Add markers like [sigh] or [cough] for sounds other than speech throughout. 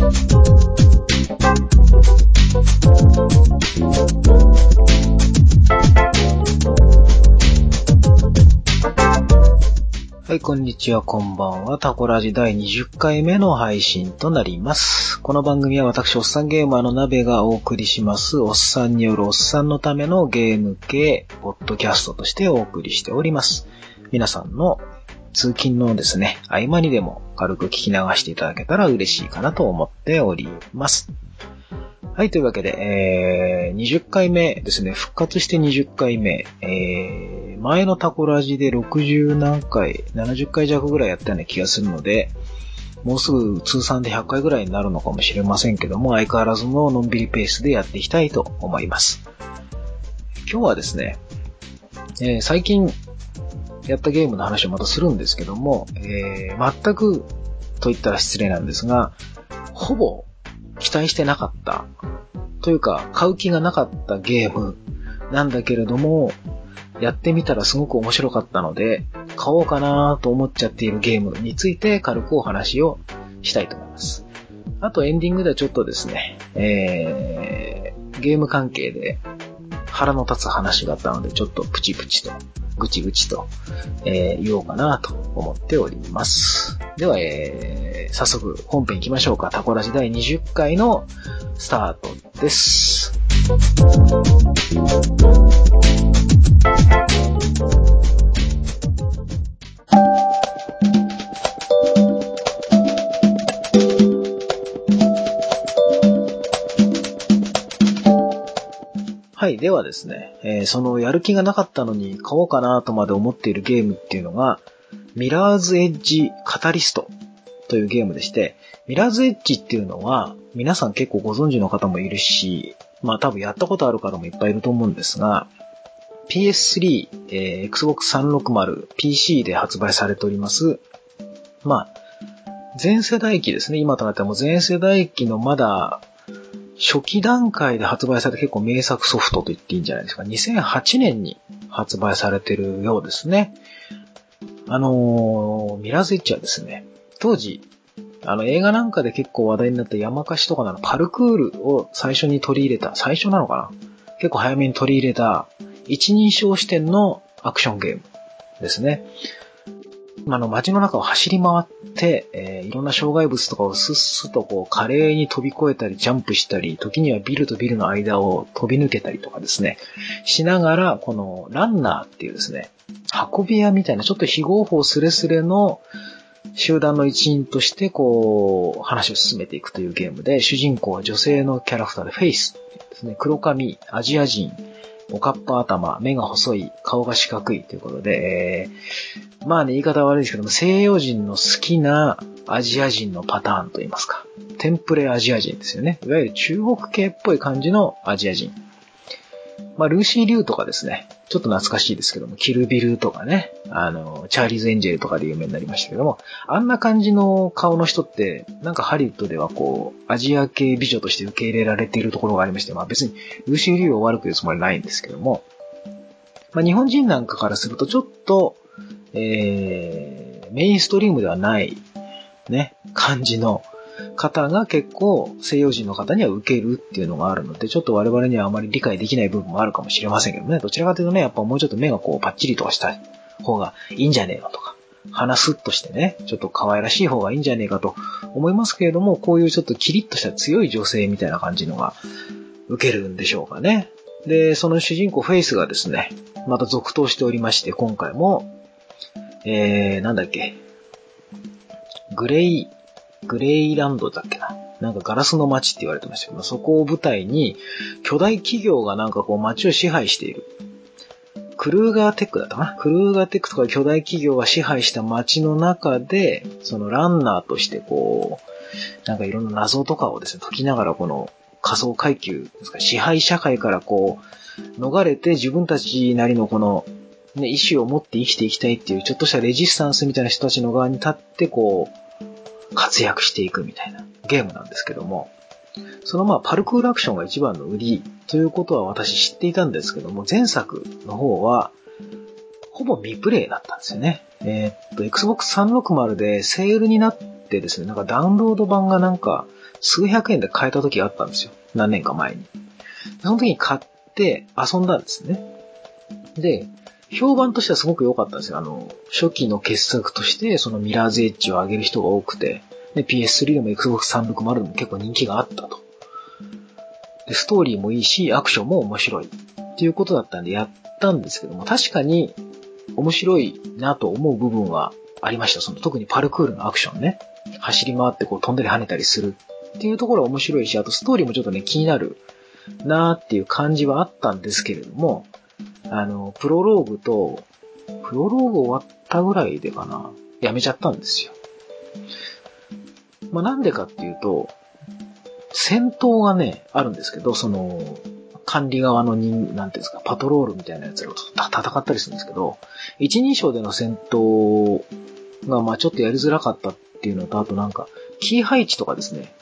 はい、こんにちは、こんばんは。タコラジ第20回目の配信となります。この番組は私、おっさんゲーマーの鍋がお送りします、おっさんによるおっさんのためのゲーム系、ポッドキャストとしてお送りしております。皆さんの通勤のですね、合間にでも軽く聞き流していただけたら嬉しいかなと思っております。はい、というわけで、えー、20回目ですね、復活して20回目、えー、前のタコラジで60何回、70回弱ぐらいやったような気がするので、もうすぐ通算で100回ぐらいになるのかもしれませんけども、相変わらずののんびりペースでやっていきたいと思います。今日はですね、えー、最近やったゲームの話をまたするんですけども、えー、全くと言ったら失礼なんですが、ほぼ期待してなかった、というか、買う気がなかったゲームなんだけれども、やってみたらすごく面白かったので、買おうかなと思っちゃっているゲームについて軽くお話をしたいと思います。あとエンディングではちょっとですね、えー、ゲーム関係で腹の立つ話があったので、ちょっとプチプチと、ぐちぐちと、えー、言おうかなと思っております。では、えー、早速本編行きましょうか。タコラジ第20回のスタートです。はい。ではですね、えー、そのやる気がなかったのに買おうかなとまで思っているゲームっていうのが、ミラーズエッジカタリストというゲームでして、ミラーズエッジっていうのは、皆さん結構ご存知の方もいるし、まあ多分やったことある方もいっぱいいると思うんですが、PS3、えー、Xbox 360、PC で発売されております。まあ、全世代機ですね。今となってもう全世代機のまだ初期段階で発売された結構名作ソフトと言っていいんじゃないですか。2008年に発売されてるようですね。あのー、ミラーズエッジはですね、当時、あの映画なんかで結構話題になった山貸しとかのパルクールを最初に取り入れた、最初なのかな？結構早めに取り入れた一人称視点のアクションゲームですね。あの、街の中を走り回って、えー、いろんな障害物とかをスッスとこう、華麗に飛び越えたり、ジャンプしたり、時にはビルとビルの間を飛び抜けたりとかですね、しながら、この、ランナーっていうですね、運び屋みたいな、ちょっと非合法スレスレの集団の一員として、こう、話を進めていくというゲームで、主人公は女性のキャラクターでフェイスですね、黒髪、アジア人、おかっぱ頭、目が細い、顔が四角いということで、えー、まあね、言い方悪いですけども、西洋人の好きなアジア人のパターンと言いますか。テンプレアジア人ですよね。いわゆる中国系っぽい感じのアジア人。まあ、ルーシー・リュウとかですね、ちょっと懐かしいですけども、キルビルとかね、あの、チャーリーズ・エンジェルとかで有名になりましたけども、あんな感じの顔の人って、なんかハリウッドではこう、アジア系美女として受け入れられているところがありまして、まあ別にルーシー・リュウを悪く言うつもりないんですけども、まあ日本人なんかからするとちょっと、えー、メインストリームではない、ね、感じの、方が結構西洋人の方には受けるっていうのがあるので、ちょっと我々にはあまり理解できない部分もあるかもしれませんけどね。どちらかというとね、やっぱもうちょっと目がこうパッチリとかした方がいいんじゃねえのとか、鼻スッとしてね、ちょっと可愛らしい方がいいんじゃねえかと思いますけれども、こういうちょっとキリッとした強い女性みたいな感じのが受けるんでしょうかね。で、その主人公フェイスがですね、また続投しておりまして、今回も、えー、なんだっけ、グレイグレイランドだっけな？なんかガラスの街って言われてましたけど、そこを舞台に巨大企業がなんかこう街を支配している。クルーガーテックだったかな？クルーガーテックとか巨大企業が支配した街の中で、そのランナーとしてこう、なんかいろんな謎とかをですね、解きながらこの仮想階級ですか、支配社会からこう、逃れて自分たちなりのこの、ね、意志を持って生きていきたいっていう、ちょっとしたレジスタンスみたいな人たちの側に立って、こう、活躍していくみたいなゲームなんですけども、そのまあパルクールアクションが一番の売りということは私知っていたんですけども、前作の方は、ほぼ未プレイだったんですよね。えー、っと、Xbox 360でセールになってですね、なんかダウンロード版がなんか数百円で買えた時があったんですよ。何年か前に。その時に買って遊んだんですね。で、評判としてはすごく良かったんですよ。あの、初期の傑作として、そのミラーズエッジを上げる人が多くて、で、PS3 でも Xbox 360でも結構人気があったと。で、ストーリーもいいし、アクションも面白い。っていうことだったんでやったんですけども、確かに面白いなと思う部分はありました。その特にパルクールのアクションね。走り回ってこう飛んだり跳ねたりするっていうところは面白いし、あとストーリーもちょっとね、気になるなーっていう感じはあったんですけれども、あの、プロローグと、プロローグ終わったぐらいでかな、やめちゃったんですよ。まあ、なんでかっていうと、戦闘がね、あるんですけど、その、管理側の人、なんていうんですか、パトロールみたいなやつらと戦ったりするんですけど、一人称での戦闘が、まあちょっとやりづらかったっていうのと、あとなんか、キー配置とかですね、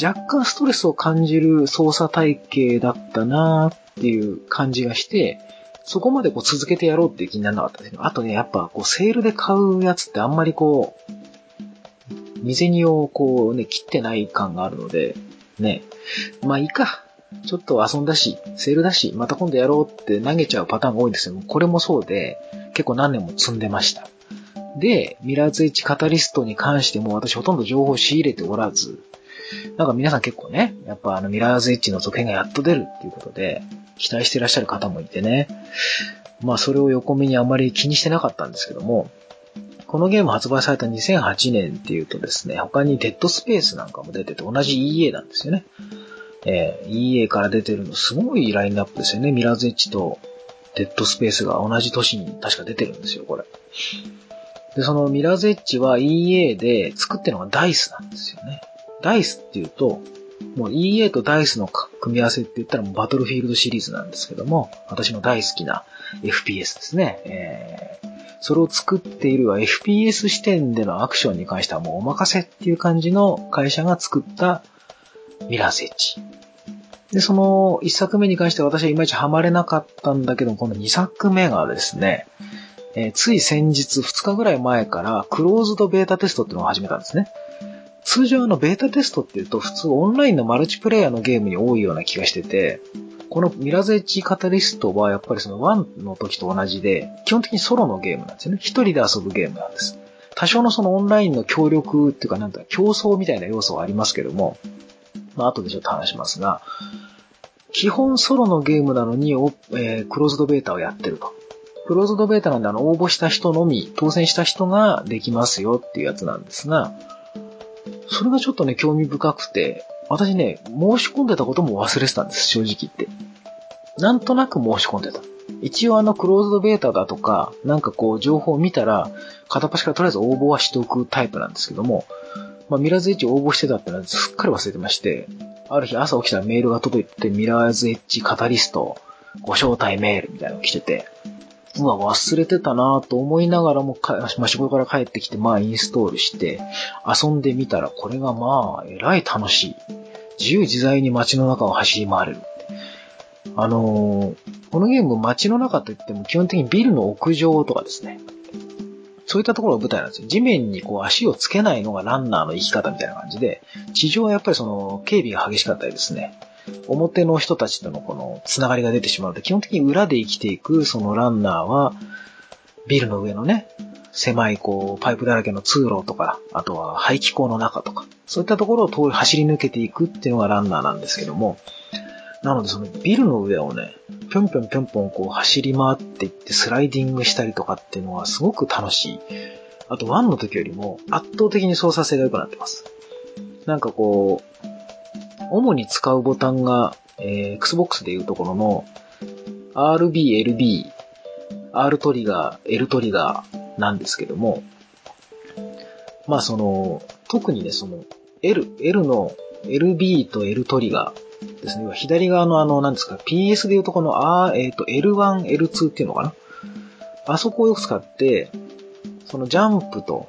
若干ストレスを感じる操作体系だったなっていう感じがして、そこまでこう続けてやろうっていう気にならなかったですけど、あとね、やっぱこうセールで買うやつってあんまりこう、店にをこうね、切ってない感があるので、ね、まあいいか。ちょっと遊んだし、セールだし、また今度やろうって投げちゃうパターンが多いんですよ。これもそうで、結構何年も積んでました。で、ミラーズエッジカタリストに関しても私ほとんど情報を仕入れておらず、なんか皆さん結構ね、やっぱあのミラーズエッジの続編がやっと出るっていうことで、期待していらっしゃる方もいてね。まあそれを横目にあまり気にしてなかったんですけども、このゲーム発売された2008年っていうとですね、他にデッドスペースなんかも出てて同じ EA なんですよね。えー、EA から出てるのすごいラインナップですよね。ミラーズエッジとデッドスペースが同じ年に確か出てるんですよ、これ。で、そのミラーズエッジは EA で作ってるのがダイスなんですよね。ダイスっていうと、もう EA とダイスの組み合わせって言ったらもうバトルフィールドシリーズなんですけども、私の大好きな FPS ですね。えー、それを作っているは FPS 視点でのアクションに関してはもうお任せっていう感じの会社が作ったミラーズエッジ。で、その1作目に関しては私はいまいちハマれなかったんだけど、この2作目がですね、えー、つい先日2日ぐらい前からクローズドベータテストっていうのを始めたんですね。通常のベータテストっていうと普通オンラインのマルチプレイヤーのゲームに多いような気がしてて、このミラゼッジカタリストはやっぱりその1の時と同じで、基本的にソロのゲームなんですよね。一人で遊ぶゲームなんです。多少のそのオンラインの協力っていうかなんだ、競争みたいな要素はありますけども、まあ後でちょっと話しますが、基本ソロのゲームなのに、えー、クローズドベータをやってると。クローズドベータなんであの応募した人のみ、当選した人ができますよっていうやつなんですが、それがちょっとね、興味深くて、私ね、申し込んでたことも忘れてたんです、正直言って。なんとなく申し込んでた。一応あの、クローズドベータだとか、なんかこう、情報を見たら、片っ端からとりあえず応募はしておくタイプなんですけども、まあ、ミラーズエッジ応募してたってのはすっかり忘れてまして、ある日朝起きたらメールが届いて、ミラーズエッジカタリスト、ご招待メールみたいなのが来てて、うわ、忘れてたなと思いながらもか、まあ、仕事から帰ってきて、まあ、インストールして、遊んでみたら、これがまあ、えらい楽しい。自由自在に街の中を走り回れる。あのー、このゲーム街の中といっても基本的にビルの屋上とかですね。そういったところが舞台なんですよ。地面にこう足をつけないのがランナーの生き方みたいな感じで、地上はやっぱりその警備が激しかったりですね。表の人たちとのこのつながりが出てしまうので、基本的に裏で生きていくそのランナーは、ビルの上のね、狭いこうパイプだらけの通路とか、あとは排気口の中とか、そういったところを通り走り抜けていくっていうのがランナーなんですけども、なのでそのビルの上をね、ぴょんぴょんぴょんぴょんこう走り回っていってスライディングしたりとかっていうのはすごく楽しい。あと1の時よりも圧倒的に操作性が良くなってます。なんかこう、主に使うボタンが、えー、Xbox でいうところの RB、LB、R トリガー、L トリガーなんですけども、まあその、特にね、その L、L の LB と L トリガーですね。左側のあの、なんですか、PS でいうとこの、あえっ、ー、と、L1、L2 っていうのかなあそこをよく使って、そのジャンプと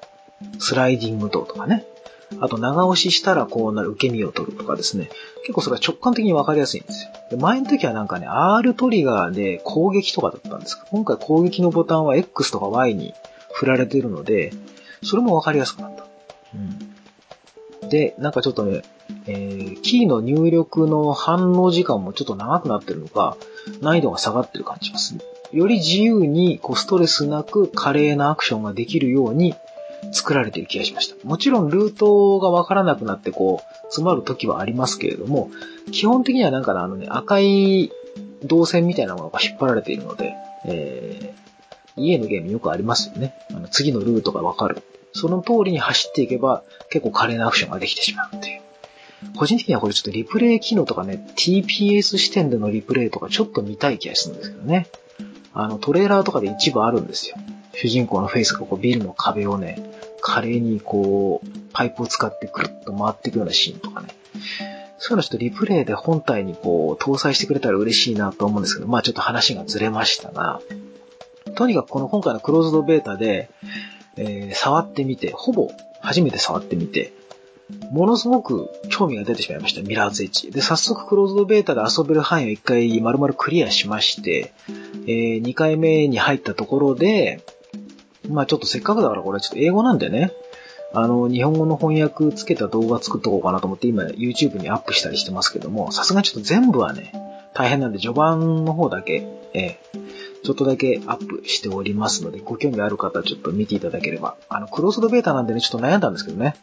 スライディングととかね、あと長押ししたらこうなる受け身を取るとかですね。結構それは直感的にわかりやすいんですよ。で前の時はなんかね、R トリガーで攻撃とかだったんですが、今回攻撃のボタンは X とか Y に振られてるので、それもわかりやすくなった。うん。で、なんかちょっとね、えー、キーの入力の反応時間もちょっと長くなってるのか、難易度が下がってる感じますね。より自由にこうストレスなく華麗なアクションができるように作られている気がしました。もちろんルートがわからなくなってこう、詰まる時はありますけれども、基本的にはなんかあのね、赤い導線みたいなものが引っ張られているので、えー、家のゲームよくありますよね。あの次のルートがわかる。その通りに走っていけば結構華麗なアクションができてしまうっていう。個人的にはこれちょっとリプレイ機能とかね、TPS 視点でのリプレイとかちょっと見たい気がするんですけどね。あの、トレーラーとかで一部あるんですよ。主人公のフェイスがこうビルの壁をね、華麗にこう、パイプを使ってくるっと回っていくようなシーンとかね。そういうのちょっとリプレイで本体にこう、搭載してくれたら嬉しいなと思うんですけど、まあちょっと話がずれましたが、とにかくこの今回のクローズドベータで、えー、触ってみて、ほぼ初めて触ってみて、ものすごく興味が出てしまいました、ミラーズエッジ。で、早速クローズドベータで遊べる範囲を一回丸々クリアしまして、えー、2回目に入ったところで、まあちょっとせっかくだからこれちょっと英語なんでね、あの、日本語の翻訳つけた動画作っとこうかなと思って今 YouTube にアップしたりしてますけども、さすがにちょっと全部はね、大変なんで序盤の方だけ、えー、ちょっとだけアップしておりますので、ご興味ある方はちょっと見ていただければ。あの、クローズドベータなんでね、ちょっと悩んだんですけどね。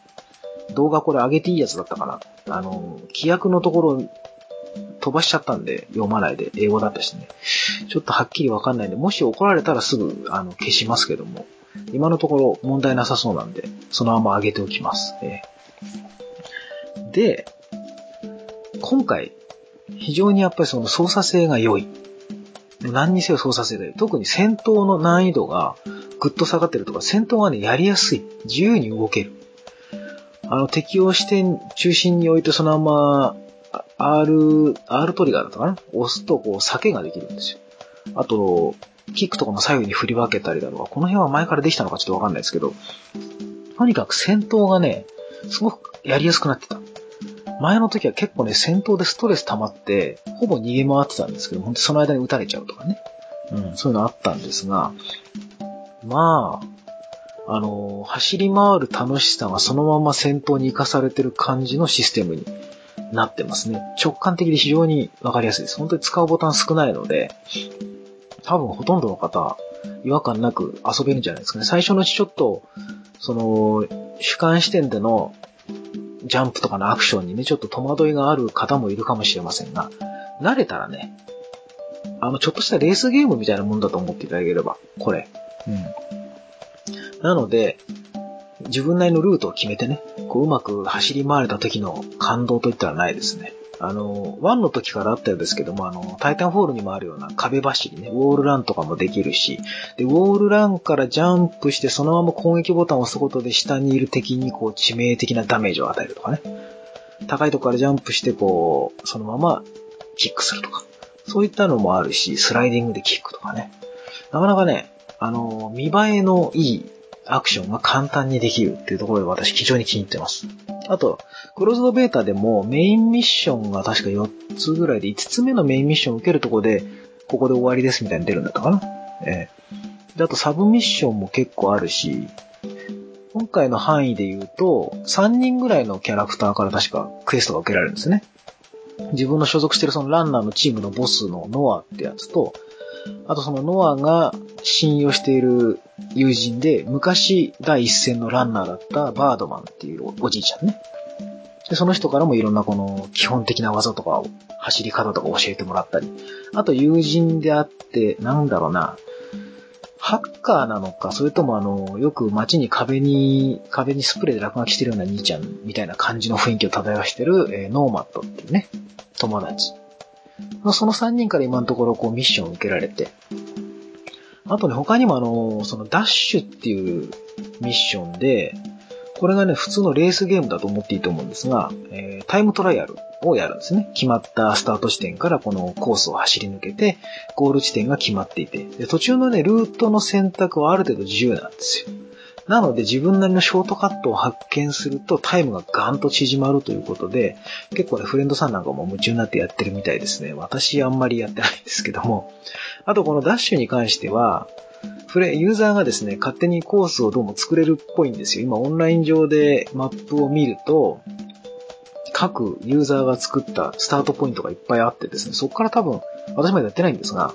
動画これ上げていいやつだったかな。あの、規約のところ飛ばしちゃったんで、読まないで、英語だったしね。ちょっとはっきりわかんないんで、もし怒られたらすぐ、あの、消しますけども、今のところ問題なさそうなんで、そのまま上げておきます。えー、で、今回、非常にやっぱりその操作性が良い。何にせよ操作性が良い。特に戦闘の難易度がぐっと下がってるとか、戦闘がね、やりやすい。自由に動ける。あの、適応視点中心に置いてそのまま、R、R トリガーだったかな？押すと、こう、避けができるんですよ。あと、キックとかも左右に振り分けたりだとか、この辺は前からできたのかちょっとわかんないですけど、とにかく戦闘がね、すごくやりやすくなってた。前の時は結構ね、戦闘でストレス溜まって、ほぼ逃げ回ってたんですけど、本当その間に撃たれちゃうとかね。うん、そういうのあったんですが、まあ、あの、走り回る楽しさがそのまま戦闘に活かされてる感じのシステムになってますね。直感的で非常にわかりやすいです。本当に使うボタン少ないので、多分ほとんどの方、違和感なく遊べるんじゃないですかね。最初のうちちょっと、その、主観視点でのジャンプとかのアクションにね、ちょっと戸惑いがある方もいるかもしれませんが、慣れたらね、あの、ちょっとしたレースゲームみたいなもんだと思っていただければ、これ。うん。なので、自分なりのルートを決めてね、こううまく走り回れた時の感動といったらないですね。あの、1の時からあったようですけども、あの、タイタンフォールにもあるような壁走りね、ウォールランとかもできるし、で、ウォールランからジャンプしてそのまま攻撃ボタンを押すことで下にいる敵にこう致命的なダメージを与えるとかね。高いとこからジャンプしてこう、そのままキックするとか。そういったのもあるし、スライディングでキックとかね。なかなかね、あの、見栄えのいいアクションが簡単にできるっていうところで私非常に気に入ってます。あと、クローズドベータでもメインミッションが確か4つぐらいで5つ目のメインミッションを受けるとこで、ここで終わりですみたいに出るんだったかな。えー、で、あとサブミッションも結構あるし、今回の範囲で言うと、3人ぐらいのキャラクターから確かクエストが受けられるんですね。自分の所属してるそのランナーのチームのボスのノアってやつと、あとそのノアが信用している友人で、昔第一線のランナーだったバードマンっていうおじいちゃんね。で、その人からもいろんなこの基本的な技とかを、走り方とか教えてもらったり、あと友人であって、なんだろうな、ハッカーなのか、それともあの、よく街に壁に、壁にスプレーで落書きしてるような兄ちゃんみたいな感じの雰囲気を漂わしてる、えー、ノーマットっていうね、友達。その3人から今のところこうミッションを受けられて、あとね、他にもあの、そのダッシュっていうミッションで、これがね、普通のレースゲームだと思っていいと思うんですが、えー、タイムトライアルをやるんですね。決まったスタート地点からこのコースを走り抜けて、ゴール地点が決まっていて、で途中のね、ルートの選択はある程度自由なんですよ。なので自分なりのショートカットを発見するとタイムがガンと縮まるということで、結構ね、フレンドさんなんかも夢中になってやってるみたいですね。私あんまりやってないんですけども。[laughs] あとこのダッシュに関しては、フレ、ユーザーがですね、勝手にコースをどうも作れるっぽいんですよ。今オンライン上でマップを見ると、各ユーザーが作ったスタートポイントがいっぱいあってですね、そこから多分、私までやってないんですが、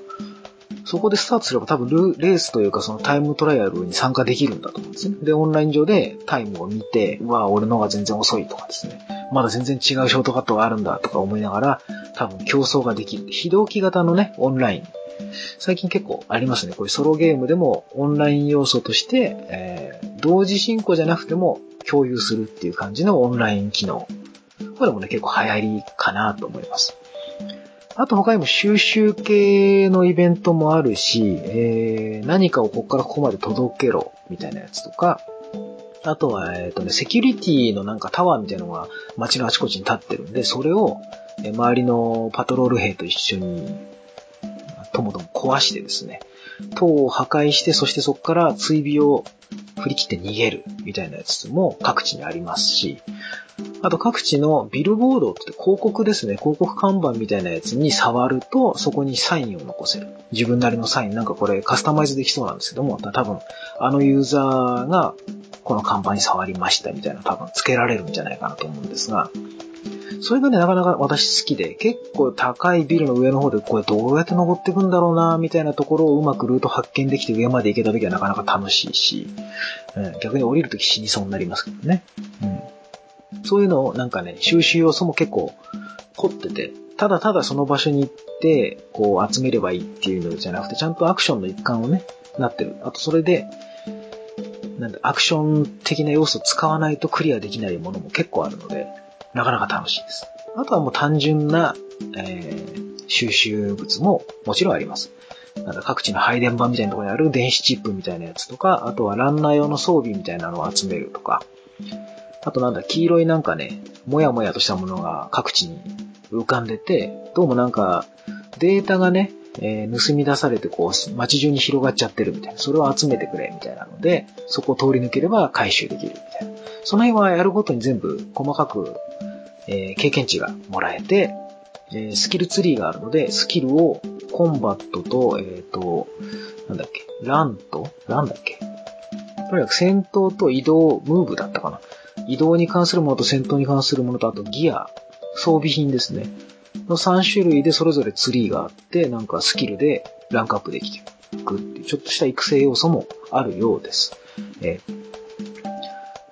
そこでスタートすれば多分レースというかそのタイムトライアルに参加できるんだと思うんですね。で、オンライン上でタイムを見て、うわ、俺の方が全然遅いとかですね。まだ全然違うショートカットがあるんだとか思いながら、多分競争ができる。非同期型のね、オンライン。最近結構ありますね。こういうソロゲームでもオンライン要素として、えー、同時進行じゃなくても共有するっていう感じのオンライン機能。これもね、結構流行りかなと思います。あと他にも収集系のイベントもあるし、えー、何かをここからここまで届けろ、みたいなやつとか、あとは、えっ、ー、とね、セキュリティのなんかタワーみたいなのが街のあちこちに立ってるんで、それを、周りのパトロール兵と一緒に、ともとも壊してですね、塔を破壊して、そしてそこから追尾を振り切って逃げるみたいなやつも各地にありますし、あと各地のビルボードって広告ですね、広告看板みたいなやつに触ると、そこにサインを残せる。自分なりのサイン、なんかこれカスタマイズできそうなんですけども、多分、あのユーザーがこの看板に触りましたみたいな多分付けられるんじゃないかなと思うんですが、それがね、なかなか私好きで、結構高いビルの上の方でこれどうやって登っていくんだろうな、みたいなところをうまくルート発見できて上まで行けた時はなかなか楽しいし、うん、逆に降りる時死にそうになりますけどね。うん、そういうのをなんかね、収集要素も結構凝ってて、ただただその場所に行って、こう集めればいいっていうのじゃなくて、ちゃんとアクションの一環をね、なってる。あとそれで、なんだ、アクション的な要素を使わないとクリアできないものも結構あるので、なかなか楽しいです。あとはもう単純な、えー、収集物ももちろんあります。なんか各地の配電盤みたいなところにある電子チップみたいなやつとか、あとはランナー用の装備みたいなのを集めるとか、あとなんだ、黄色いなんかね、もやもやとしたものが各地に浮かんでて、どうもなんか、データがね、えー、盗み出されてこう、街中に広がっちゃってるみたいな。それを集めてくれみたいなので、そこを通り抜ければ回収できるみたいな。その辺はやるごとに全部細かく、えー、経験値がもらえて、えー、スキルツリーがあるので、スキルをコンバットと、えっ、ー、と、なんだっけ、ランと、なんだっけ。とにかく戦闘と移動、ムーブだったかな。移動に関するものと戦闘に関するものと、あとギア、装備品ですね。の3種類でそれぞれツリーがあって、なんかスキルでランクアップできていくっていう、ちょっとした育成要素もあるようです。えー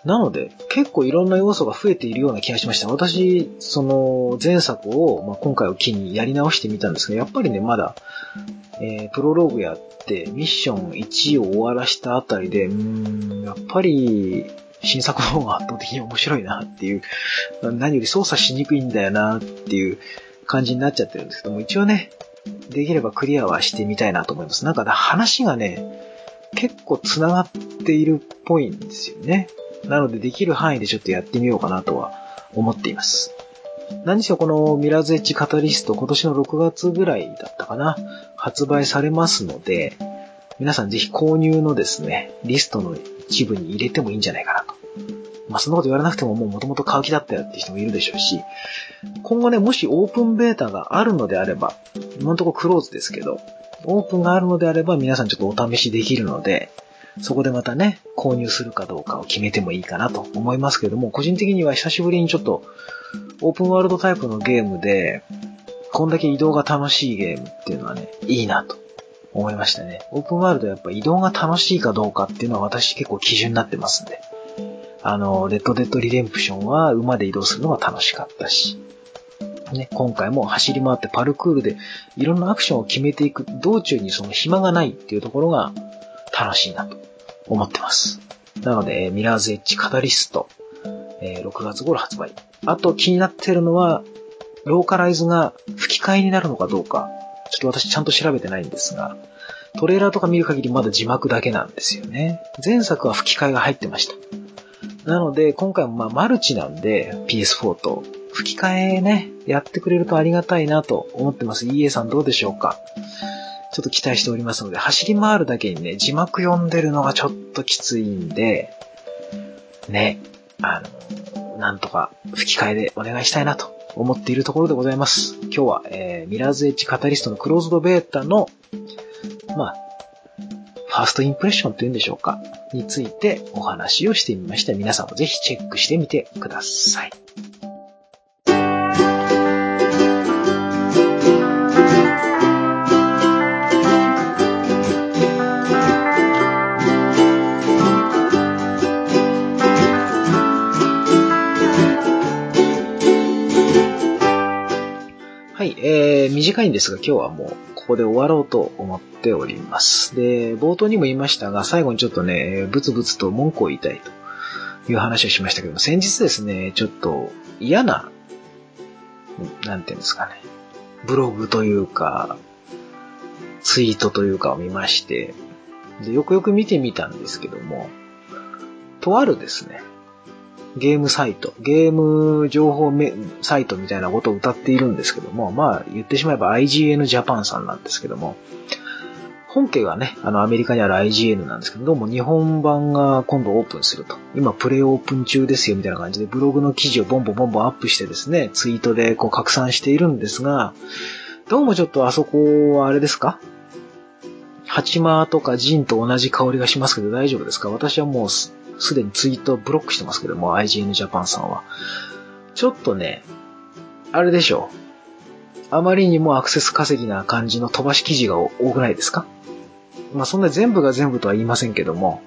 なので、結構いろんな要素が増えているような気がしました。私、その前作を、まあ、今回を機にやり直してみたんですけど、やっぱりね、まだ、えー、プロローグやって、ミッション1を終わらしたあたりで、うーん、やっぱり、新作の方が圧倒的に面白いなっていう、何より操作しにくいんだよなっていう感じになっちゃってるんですけども、一応ね、できればクリアはしてみたいなと思います。なんか話がね、結構繋がっているっぽいんですよね。なのでできる範囲でちょっとやってみようかなとは思っています。何しろこのミラーズエッジカタリスト今年の6月ぐらいだったかな、発売されますので、皆さんぜひ購入のですね、リストの一部に入れてもいいんじゃないかなと。まあ、そんなこと言われなくてももう元々買う気だったよって人もいるでしょうし、今後ね、もしオープンベータがあるのであれば、今のところクローズですけど、オープンがあるのであれば皆さんちょっとお試しできるので、そこでまたね、購入するかどうかを決めてもいいかなと思いますけれども、個人的には久しぶりにちょっと、オープンワールドタイプのゲームで、こんだけ移動が楽しいゲームっていうのはね、いいなと思いましたね。オープンワールドはやっぱ移動が楽しいかどうかっていうのは私結構基準になってますんで。あの、レッドデッドリデンプションは馬で移動するのが楽しかったし。ね、今回も走り回ってパルクールでいろんなアクションを決めていく道中にその暇がないっていうところが楽しいなと思ってます。なので、ミラーズエッジカタリスト、え6月頃発売。あと気になってるのは、ローカライズが吹き替えになるのかどうか、ちょっと私ちゃんと調べてないんですが、トレーラーとか見る限りまだ字幕だけなんですよね。前作は吹き替えが入ってました。なので、今回もまあマルチなんで、PS4 と、吹き替えね、やってくれるとありがたいなと思ってます。EA さんどうでしょうか？ちょっと期待しておりますので、走り回るだけにね、字幕読んでるのがちょっときついんで、ね、あの、なんとか吹き替えでお願いしたいなと思っているところでございます。今日は、えー、ミラーズエッジカタリストのクローズドベータの、まあ、ファーストインプレッションというんでしょうかについてお話をしてみました。皆さんもぜひチェックしてみてください。はい、短いんですが今日はもうここで終わろうと思っております。で、冒頭にも言いましたが、最後にちょっとね、ブツブツと文句を言いたいという話をしましたけども、先日ですね、ちょっと嫌な、なんていうんですかね、ブログというか、ツイートというかを見まして、で、よくよく見てみたんですけども、とあるですね、ゲームサイト、ゲーム情報サイトみたいなことを歌っているんですけども、まあ言ってしまえば IGN Japan さんなんですけども、本家がね、あのアメリカにある IGN なんですけど、どうも日本版が今度オープンすると。今プレイオープン中ですよみたいな感じでブログの記事をボンボンボンボンアップしてですね、ツイートでこう拡散しているんですが、どうもちょっとあそこはあれですか？ハチマーとかジンと同じ香りがしますけど大丈夫ですか？私はもうすでにツイートブロックしてますけども、IGN Japan さんは。ちょっとね、あれでしょう。あまりにもアクセス稼ぎな感じの飛ばし記事が多くないですか？まあそんな全部が全部とは言いませんけども、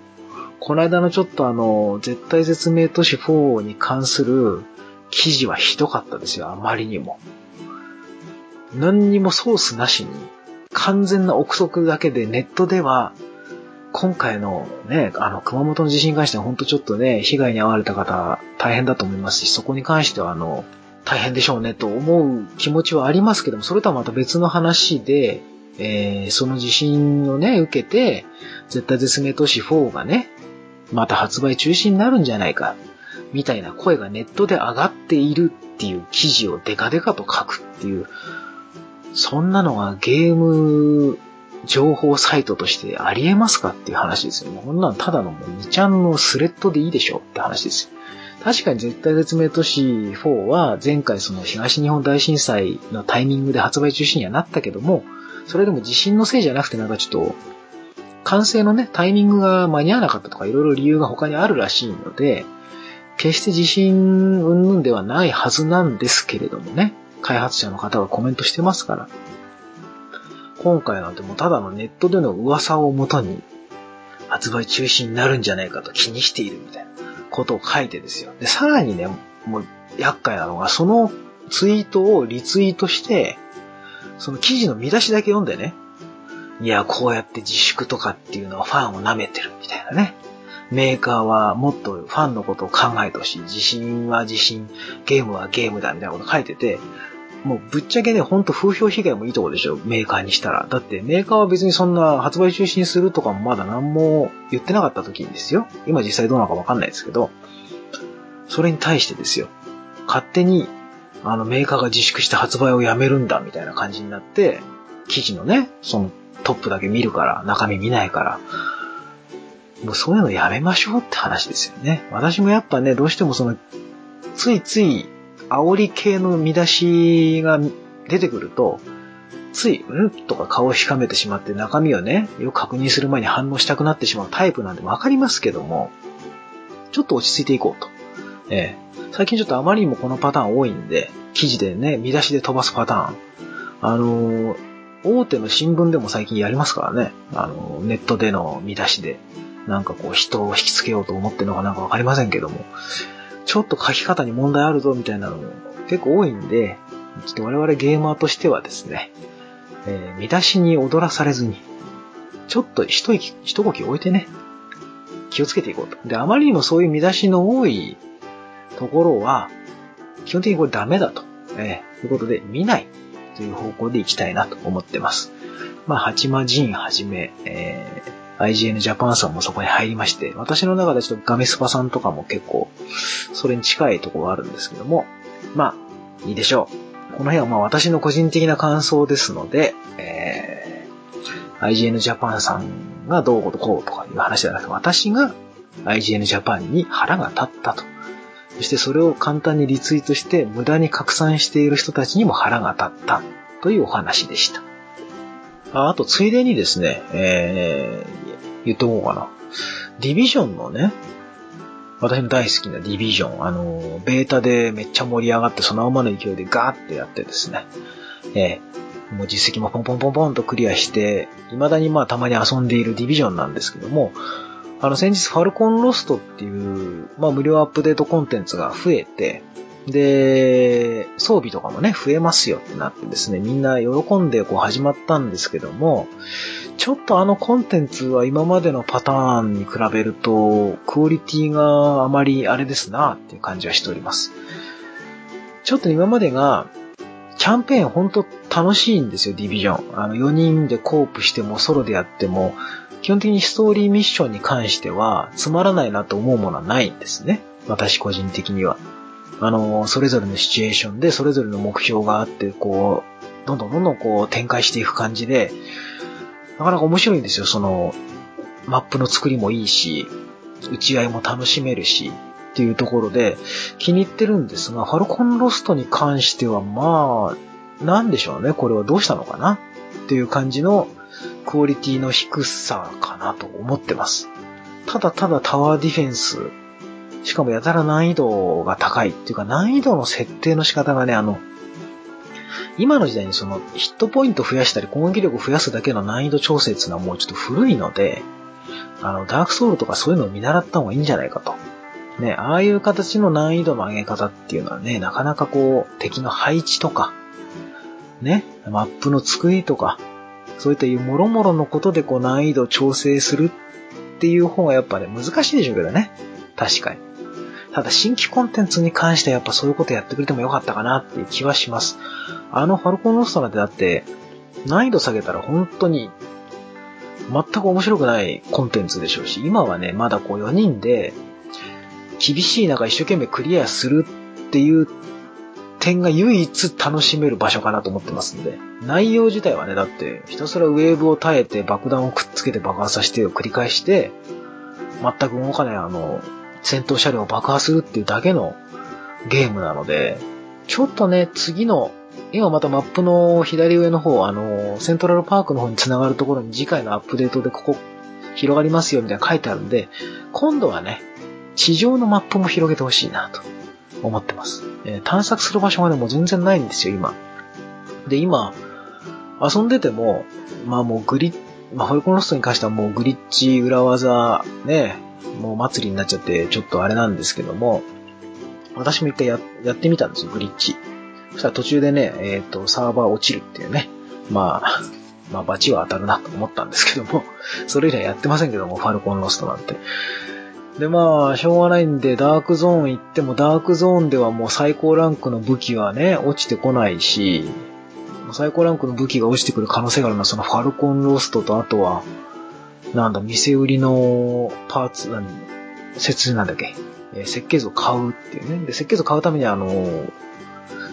この間のちょっとあの、絶対絶命都市4に関する記事はひどかったですよ、あまりにも。何にもソースなしに、完全な憶測だけでネットでは今回のね、あの、熊本の地震に関しては本当ちょっとね、被害に遭われた方大変だと思いますし、そこに関してはあの、大変でしょうねと思う気持ちはありますけども、それとはまた別の話で、えー、その地震をね、受けて、絶対絶命都市4がね、また発売中止になるんじゃないか、みたいな声がネットで上がっているっていう記事をデカデカと書くっていう、そんなのがゲーム情報サイトとしてありえますかっていう話ですよね。こんなんただのもう2ちゃんのスレッドでいいでしょって話ですよ。確かに絶対絶命都市4は前回その東日本大震災のタイミングで発売中止にはなったけども、それでも地震のせいじゃなくてなんかちょっと、完成のね、タイミングが間に合わなかったとかいろいろ理由が他にあるらしいので、決して地震云々ではないはずなんですけれどもね、開発者の方がコメントしてますから。今回なんてもうただのネットでの噂をもとに発売中止になるんじゃないかと気にしているみたいなことを書いてですよ。で、さらにね、もう厄介なのが、そのツイートをリツイートして、その記事の見出しだけ読んでね、いや、こうやって自粛とかっていうのはファンを舐めてるみたいなね。メーカーはもっとファンのことを考えてほしい。自信は自信、ゲームはゲームだみたいなこと書いてて、もうぶっちゃけね、ほんと風評被害もいいとこでしょ、メーカーにしたら。だってメーカーは別にそんな発売中止にするとかもまだ何も言ってなかった時にですよ。今実際どうなのかわかんないですけど、それに対してですよ。勝手に、あのメーカーが自粛して発売をやめるんだみたいな感じになって、記事のね、そのトップだけ見るから、中身見ないから、もうそういうのやめましょうって話ですよね。私もやっぱね、どうしてもその、ついつい煽り系の見出しが出てくると、つい、ん？とか顔をしかめてしまって中身をね、よく確認する前に反応したくなってしまうタイプなんでわかりますけども、ちょっと落ち着いていこうと。えー、最近ちょっとあまりにもこのパターン多いんで、記事でね、見出しで飛ばすパターン。あのー、大手の新聞でも最近やりますからね。あのー、ネットでの見出しで。なんかこう人を引きつけようと思ってるのかなんかわかりませんけども。ちょっと書き方に問題あるぞみたいなのも結構多いんで、ちょっと我々ゲーマーとしてはですね、えー、見出しに踊らされずに、ちょっと一息、一呼吸置いてね、気をつけていこうと。で、あまりにもそういう見出しの多いところは、基本的にこれダメだと。えー、ということで、見ないという方向でいきたいなと思ってます。まあ、八魔神はじめ、えー IGN ジャパンさんもそこに入りまして、私の中でちょっとガメスパさんとかも結構、それに近いところがあるんですけども、まあ、いいでしょう。この辺はまあ私の個人的な感想ですので、えー、IGN ジャパンさんがどうこうこうとかいう話じゃなくて、私が IGN ジャパンに腹が立ったと。そしてそれを簡単にリツイートして無駄に拡散している人たちにも腹が立ったというお話でした。ああと、ついでにですね、えー、言っておこうかな。ディビジョンのね、私の大好きなディビジョン、あの、ベータでめっちゃ盛り上がってそのままの勢いでガーってやってですね、えー、もう実績もポンポンポンポンとクリアして、未だにまあたまに遊んでいるディビジョンなんですけども、あの先日ファルコンロストっていう、まあ無料アップデートコンテンツが増えて、で、装備とかもね、増えますよってなってですね、みんな喜んでこう始まったんですけども、ちょっとあのコンテンツは今までのパターンに比べると、クオリティがあまりあれですなっていう感じはしております。ちょっと今までが、キャンペーンほんと楽しいんですよ、ディビジョン。あの、4人でコープしてもソロでやっても、基本的にストーリーミッションに関しては、つまらないなと思うものはないんですね。私個人的には。あの、それぞれのシチュエーションで、それぞれの目標があって、こう、どんどんどんどんこう展開していく感じで、なかなか面白いんですよ。その、マップの作りもいいし、打ち合いも楽しめるし、っていうところで気に入ってるんですが、ファルコンロストに関してはまあ、なんでしょうね。これはどうしたのかな？っていう感じのクオリティの低さかなと思ってます。ただただタワーディフェンス、しかもやたら難易度が高いっていうか難易度の設定の仕方がね、あの、今の時代にそのヒットポイント増やしたり攻撃力増やすだけの難易度調整っていうのはもうちょっと古いので、あの、ダークソウルとかそういうのを見習った方がいいんじゃないかと。ね、ああいう形の難易度の上げ方っていうのはね、なかなかこう、敵の配置とか、ね、マップの作りとか、そういったいう諸々のことでこう難易度を調整するっていう方がやっぱね、難しいでしょうけどね。確かに。ただ新規コンテンツに関してはやっぱそういうことやってくれてもよかったかなっていう気はします。あのファルコンロストなんてだって、難易度下げたら本当に全く面白くないコンテンツでしょうし、今はね、まだこう4人で厳しい中一生懸命クリアするっていう点が唯一楽しめる場所かなと思ってますんで。内容自体はね、だってひたすらウェーブを耐えて爆弾をくっつけて爆発させてを繰り返して、全く動かないあの、戦闘車両を爆破するっていうだけのゲームなので、ちょっとね、次の、今またマップの左上の方、あの、セントラルパークの方に繋がるところに次回のアップデートでここ広がりますよみたいな書いてあるんで、今度はね、地上のマップも広げてほしいなと思ってます。えー、探索する場所がね、もう全然ないんですよ、今。で、今、遊んでても、まあもうグリッ、まあホルコンロストに関してはもうグリッチ裏技、ね、もう祭りになっちゃって、ちょっとあれなんですけども、私も一回ややってみたんですよ、グリッチ。そしたら途中でね、えっ、ー、と、サーバー落ちるっていうね。まあ、まあ、バチは当たるなと思ったんですけども、それ以来やってませんけども、ファルコンロストなんて。で、まあ、しょうがないんで、ダークゾーン行っても、ダークゾーンではもう最高ランクの武器はね、落ちてこないし、最高ランクの武器が落ちてくる可能性があるのは、そのファルコンロストと、あとは、なんだ、店売りのパーツ、何、設なんだっけ、え、設計図を買うっていうね。で、設計図を買うためにはあの、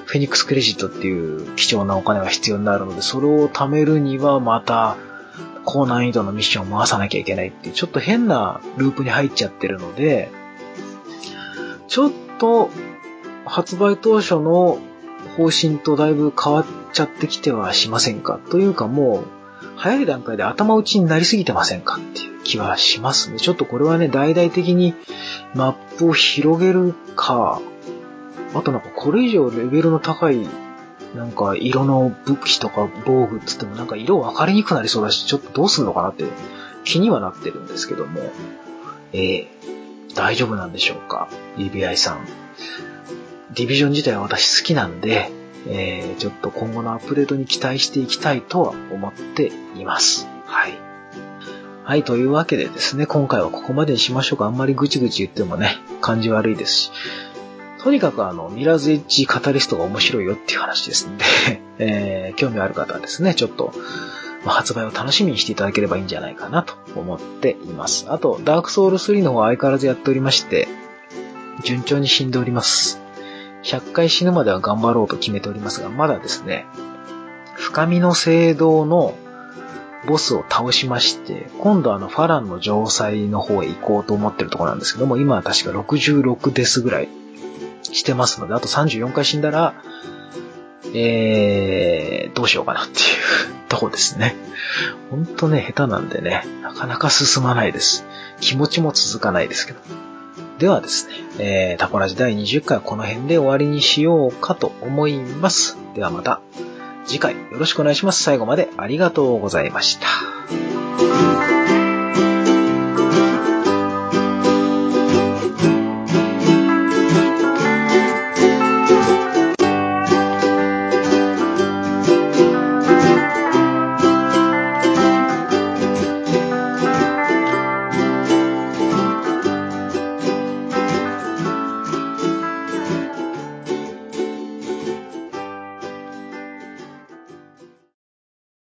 フェニックスクレジットっていう貴重なお金が必要になるので、それを貯めるにはまた、高難易度のミッションを回さなきゃいけないっていう、ちょっと変なループに入っちゃってるので、ちょっと、発売当初の方針とだいぶ変わっちゃってきてはしませんかというかもう、早い段階で頭打ちになりすぎてませんかっていう気はしますね。ちょっとこれはね、大々的にマップを広げるか、あとなんかこれ以上レベルの高い、なんか色の武器とか防具っつってもなんか色分かりにくくなりそうだし、ちょっとどうすんのかなって気にはなってるんですけども、えー、大丈夫なんでしょうか ?EBI さん。ディビジョン自体は私好きなんで、えー、ちょっと今後のアップデートに期待していきたいとは思っています。はい。はい、というわけでですね、今回はここまでにしましょうか。あんまりぐちぐち言ってもね、感じ悪いですし。とにかくあの、ミラーズエッジカタリストが面白いよっていう話ですんで [laughs] えー、興味ある方はですね、ちょっと、まあ、発売を楽しみにしていただければいいんじゃないかなと思っています。あと、ダークソウル3の方は相変わらずやっておりまして、順調に死んでおります。100回死ぬまでは頑張ろうと決めておりますが、まだですね、深みの聖堂のボスを倒しまして、今度あのファランの城塞の方へ行こうと思ってるところなんですけども、今は確か66ですぐらいしてますので、あと34回死んだら、えー、どうしようかなっていうった方ですね。ほんとね、下手なんでね、なかなか進まないです。気持ちも続かないですけど。ではですね、えー、タコラジ第20回はこの辺で終わりにしようかと思います。ではまた次回よろしくお願いします。最後までありがとうございました。